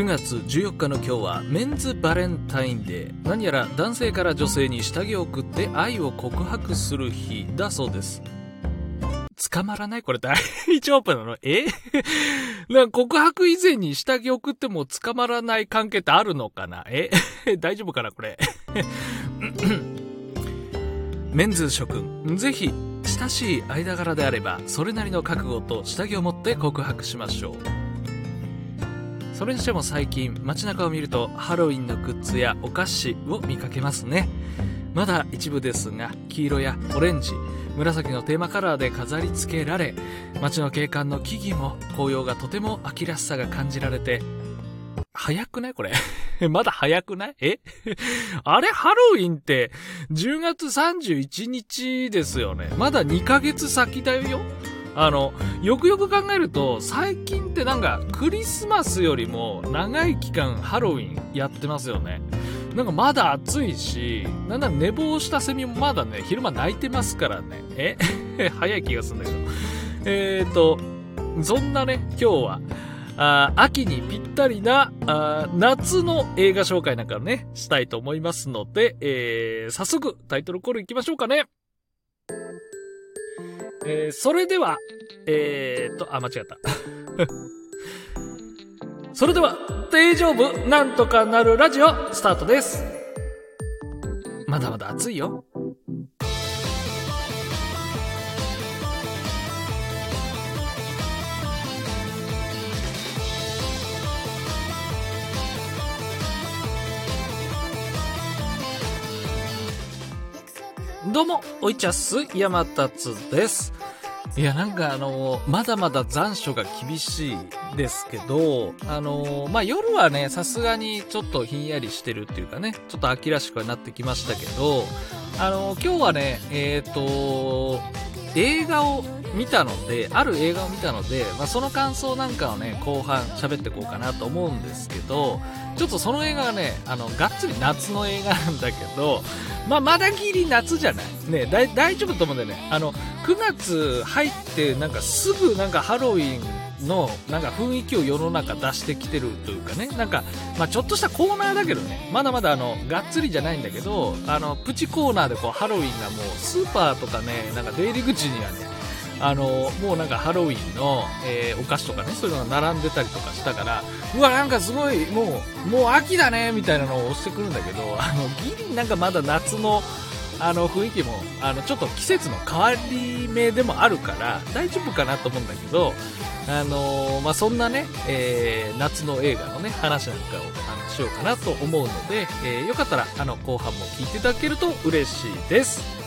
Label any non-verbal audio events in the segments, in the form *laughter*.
9月14日の今日はメンズバレンタインデー何やら男性から女性に下着を送って愛を告白する日だそうです。捕まらない？これ大丈夫なの？*laughs* え？*laughs* なんか告白以前に下着送っても捕まらない関係ってあるのかな？*laughs* え？大丈夫かなこれ？メンズ諸君ぜひ親しい間柄であればそれなりの覚悟と下着を持って告白しましょう。それにしても最近街中を見るとハロウィンのグッズやお菓子を見かけますねまだ一部ですが黄色やオレンジ紫のテーマカラーで飾り付けられ街の景観の木々も紅葉がとても秋らしさが感じられて早くない？これ。*laughs* まだ早くない？え？*laughs* あれ？ハロウィンって10月31日ですよね。まだ2ヶ月先だよ。あの、よくよく考えると、最近ってなんかクリスマスよりも長い期間ハロウィンやってますよね。なんかまだ暑いし、なんだ寝坊したセミもまだね、昼間泣いてますからね。え？*laughs* 早い気がするんだけど。えーと、そんなね、今日は、あ秋にぴったりなあ夏の映画紹介なんかね、したいと思いますので、えー、早速タイトルコールいきましょうかね。えー、それでは、えーと、あ、間違った。*laughs* それでは、大丈夫なんとかなるラジオ、スタートです。まだまだ暑いよ。どうも、おいちゃす、山達です。いや、なんかあの、まだまだ残暑が厳しいですけど、あの、まあ、夜はね、さすがにちょっとひんやりしてるっていうかね、ちょっと秋らしくはなってきましたけど、あの、今日はね、えっ、ー、と、映画を見たので、ある映画を見たので、まあ、その感想なんかをね、後半喋っていこうかなと思うんですけど、ちょっとその映画がね、あの、がっつり夏の映画なんだけど、まあ、まだギリ夏じゃない。ね、大丈夫と思うんだよね。あの、9月入ってなんかすぐなんかハロウィンのなんか雰囲気を世の中出してきてるというかね、なんか、まあ、ちょっとしたコーナーだけどね、まだまだあの、がっつりじゃないんだけど、あの、プチコーナーでこうハロウィンがもうスーパーとかね、なんか出入り口にはね、あの、もうなんかハロウィンの、えー、お菓子とかね、そういうのが並んでたりとかしたから、うわ、なんかすごい、もう、もう秋だね、みたいなのを押してくるんだけど、あの、ギリなんかまだ夏の、あの、雰囲気も、あの、ちょっと季節の変わり目でもあるから、大丈夫かなと思うんだけど、あの、まあ、そんなね、えー、夏の映画のね、話なんかを、あの、しようかなと思うので、えー、よかったら、あの、後半も聞いていただけると嬉しいです。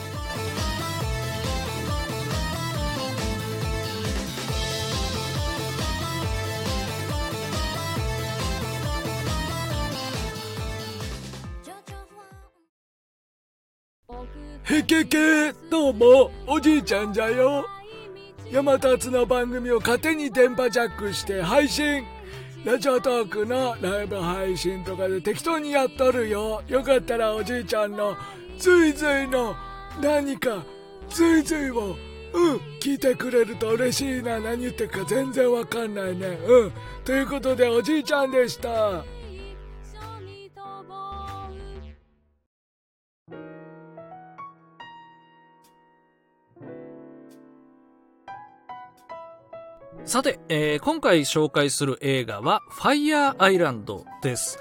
へけけどうもおじいちゃんじゃよ。山立の番組を勝手に電波ジャックして配信。ラジオトークのライブ配信とかで適当にやっとるよ。よかったらおじいちゃんのずいずいの何かずいずいをうん聞いてくれると嬉しいな。何言ってるか全然わかんないね。うん。ということでおじいちゃんでした。さて、えー、今回紹介する映画は、ファイヤーアイランドです。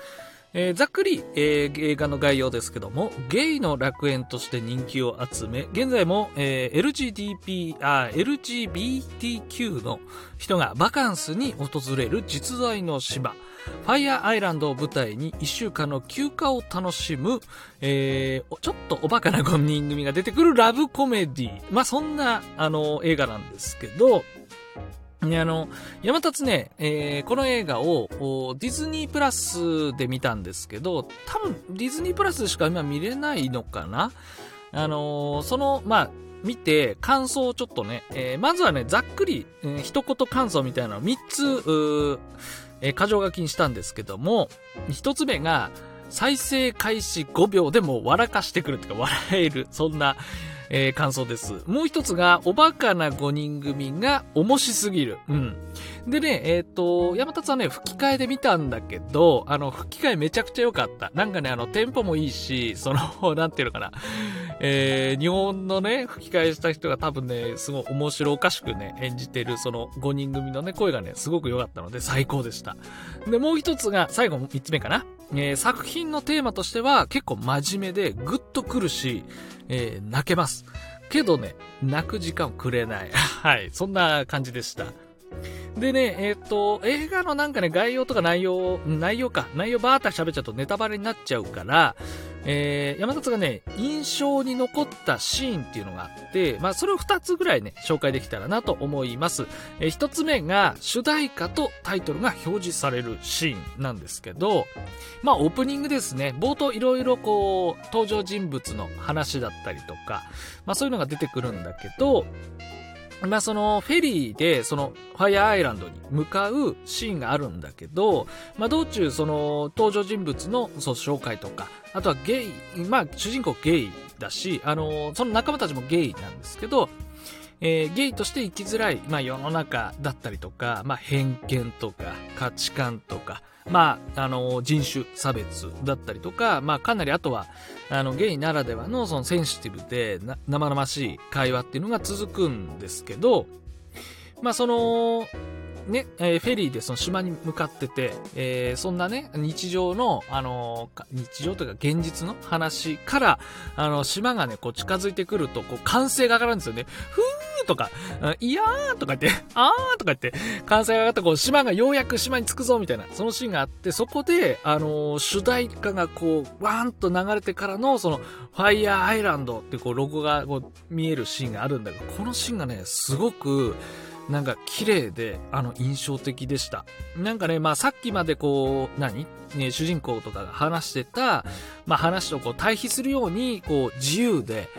えー、ざっくり、えー、映画の概要ですけども、ゲイの楽園として人気を集め、現在も、えー、LGDP、LGBTQ の人がバカンスに訪れる実在の島、ファイヤーアイランドを舞台に1週間の休暇を楽しむ、えー、ちょっとおバカな5人組が出てくるラブコメディ。まあ、そんな、あの、映画なんですけど、ね、あの、山立ね、えー、この映画をディズニープラスで見たんですけど、多分ディズニープラスしか今見れないのかな？あのー、その、まあ、見て、感想をちょっとね、えー、まずはね、ざっくり、えー、一言感想みたいなのを3つ、えー、箇条書きにしたんですけども、1つ目が、再生開始5秒でも笑かしてくるってか、笑える、そんな、えー、感想です。もう一つが、おバカな5人組が面白すぎる。うん。でね、えっ、ー、と、山田さんね、吹き替えで見たんだけど、あの、吹き替えめちゃくちゃ良かった。なんかね、あの、テンポもいいし、その、*laughs* なんていうのかな。えー、日本のね、吹き替えした人が多分ね、すごい面白おかしくね、演じてる、その5人組のね、声がね、すごく良かったので、最高でした。で、もう一つが、最後3つ目かな。えー、作品のテーマとしては、結構真面目で、ぐっとくるし、えー、泣けます。けどね、泣く時間をくれない。*laughs* はい、そんな感じでした。でね、えっ、ー、と、映画のなんかね、概要とか内容、内容か、内容ばーっと喋っちゃうとネタバレになっちゃうから、えー、山里がね、印象に残ったシーンっていうのがあって、まあ、それを2つぐらいね、紹介できたらなと思います。えー、1つ目が、主題歌とタイトルが表示されるシーンなんですけど、まあ、オープニングですね、冒頭いろいろこう、登場人物の話だったりとか、まあ、そういうのが出てくるんだけど、まあそのフェリーでそのファイアーアイランドに向かうシーンがあるんだけど、まあ道中その登場人物のそう紹介とか、あとはゲイ、まあ主人公ゲイだし、あの、その仲間たちもゲイなんですけど、えー、ゲイとして生きづらい、まあ世の中だったりとか、まあ偏見とか価値観とか、まあ、あの、人種差別だったりとか、まあ、かなりあとは、あの、ゲイならではの、そのセンシティブで、生々しい会話っていうのが続くんですけど、まあ、その、ね、えー、フェリーでその島に向かってて、えー、そんなね、日常の、あのー、日常というか現実の話から、あの、島がね、こう近づいてくると、こう、歓声が上がるんですよね。ふーとか、いやーとか言って、あーとか言って、関西が上がった、こう、島がようやく島に着くぞ、みたいな、そのシーンがあって、そこで、あの主題歌がこう、ワーンと流れてからの、その、ファイヤーアイランドってこう、ロゴがこう、見えるシーンがあるんだけど、このシーンがね、すごく、なんか綺麗で、あの、印象的でした。なんかね、まあさっきまでこう、何？ね、主人公とかが話してた、まあ話とこう対比するように、こう自由で、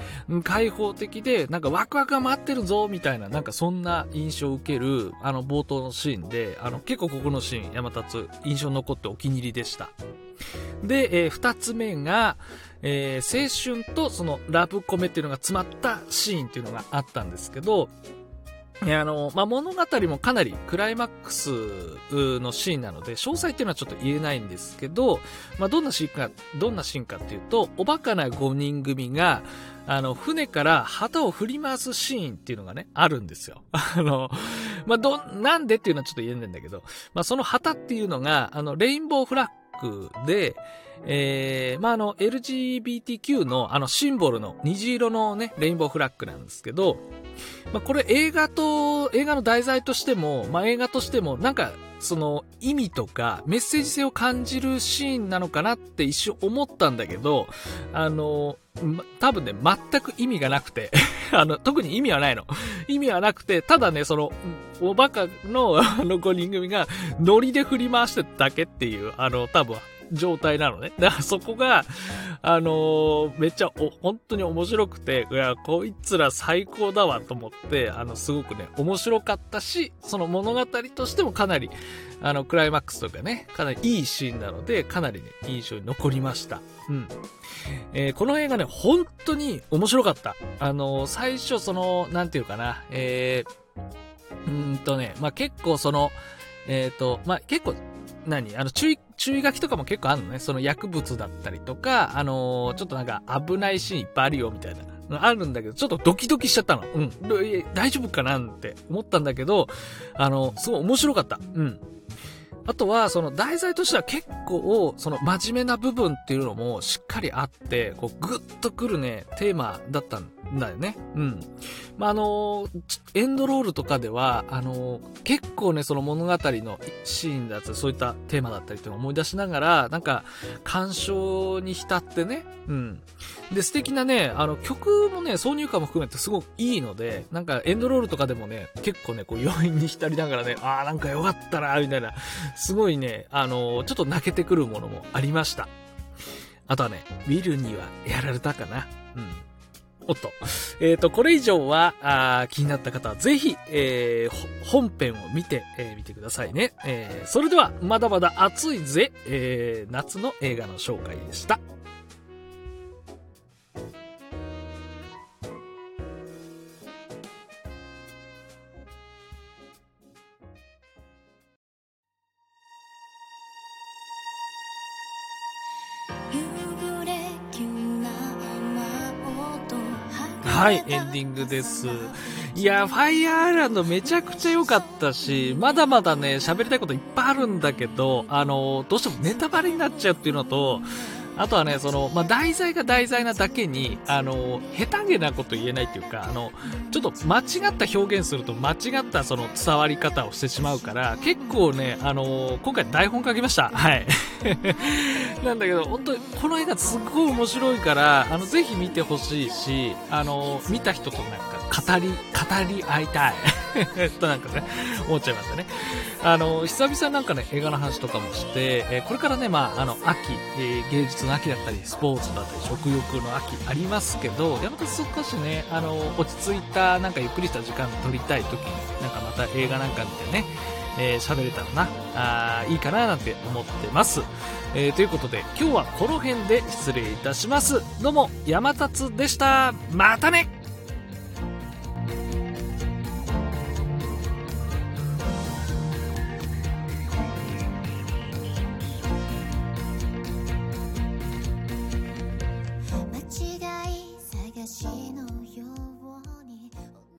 開放的で、なんかワクワクが待ってるぞ、みたいな、なんかそんな印象を受ける、あの冒頭のシーンで、あの結構ここのシーン、山立印象残ってお気に入りでした。で、えー、二つ目が、えー、青春とそのラブコメっていうのが詰まったシーンっていうのがあったんですけど、あの、まあ、物語もかなりクライマックスのシーンなので、詳細っていうのはちょっと言えないんですけど、まあ、どんなシーンか、どんなシーンかっていうと、おバカな5人組が、あの、船から旗を振り回すシーンっていうのがね、あるんですよ。*laughs* あの、まあ、ど、なんでっていうのはちょっと言えないんだけど、まあ、その旗っていうのが、あの、レインボーフラッグで、えー、まあ、あの、LGBTQ のあのシンボルの虹色のね、レインボーフラッグなんですけど、まあ、これ映画と、映画の題材としても、まあ、映画としても、なんか、その意味とかメッセージ性を感じるシーンなのかなって一瞬思ったんだけど、あの、多分ね、全く意味がなくて *laughs* あの、特に意味はないの。意味はなくて、ただね、その、おバカのあの5人組がノリで振り回してただけっていう、あの、多分状態なのね。*laughs* だからそこが、あのー、めっちゃお、本当に面白くて、いや、こいつら最高だわと思って、あの、すごくね、面白かったし、その物語としてもかなり、あの、クライマックスとかね、かなりいいシーンなので、かなりね、印象に残りました。うん。えー、この映画ね、本当に面白かった。あのー、最初その、なんていうかな、えー、うんとね、まあ、結構その、えっ、ー、と、まあ、結構何？あの、注意、注意書きとかも結構あるのね。その薬物だったりとか、あのー、ちょっとなんか危ないシーンいっぱいあるよみたいな。あるんだけど、ちょっとドキドキしちゃったの。うん。大丈夫かなって思ったんだけど、あの、すごい面白かった。うん。あとは、その題材としては結構、その真面目な部分っていうのもしっかりあって、こう、ぐっとくるね、テーマだったんだよね。うん。まあ、あの、エンドロールとかでは、あの、結構ね、その物語のシーンだったり、そういったテーマだったりって思い出しながら、なんか、鑑賞に浸ってね、うん。で、素敵なね、あの、曲もね、挿入歌も含めてすごくいいので、なんか、エンドロールとかでもね、結構ね、こう、余韻に浸りながらね、ああ、なんかよかったな、みたいな、すごいね、あの、ちょっと泣けてくるものもありました。あとはね、ウィルにはやられたかな。うん。おっと。えっ、ー、と、これ以上は、あ気になった方はぜひ、えー、本編を見て、えー、見てくださいね。えー、それでは、まだまだ暑いぜ、えー、夏の映画の紹介でした。はい、エンディングです。いや、ファイアーランドめちゃくちゃ良かったし、まだまだね、喋りたいこといっぱいあるんだけど、あの、どうしてもネタバレになっちゃうっていうのと、あとはね、その、まあ、題材が題材なだけに、あの、下手げなこと言えないっていうか、あの、ちょっと間違った表現すると間違ったその伝わり方をしてしまうから、結構ね、あの、今回台本書きました。はい。*laughs* なんだけど、本当にこの映画すごい面白いから、あの、ぜひ見てほしいし、あの、見た人となんか語り、語り合いたい。*laughs* となんかね、思っちゃいましたね。あの、久々なんかね、映画の話とかもして、えこれからね、まあ、あの、秋、えー、芸術の秋だったり、スポーツだったり、食欲の秋ありますけど、やっぱ少しね、あの、落ち着いた、なんかゆっくりした時間を取りたい時に、なんかまた映画なんか見てね、えー、喋れたらな、あいいかななんて思ってます。えー、ということで、今日はこの辺で失礼いたします。どうも、山達でした。またね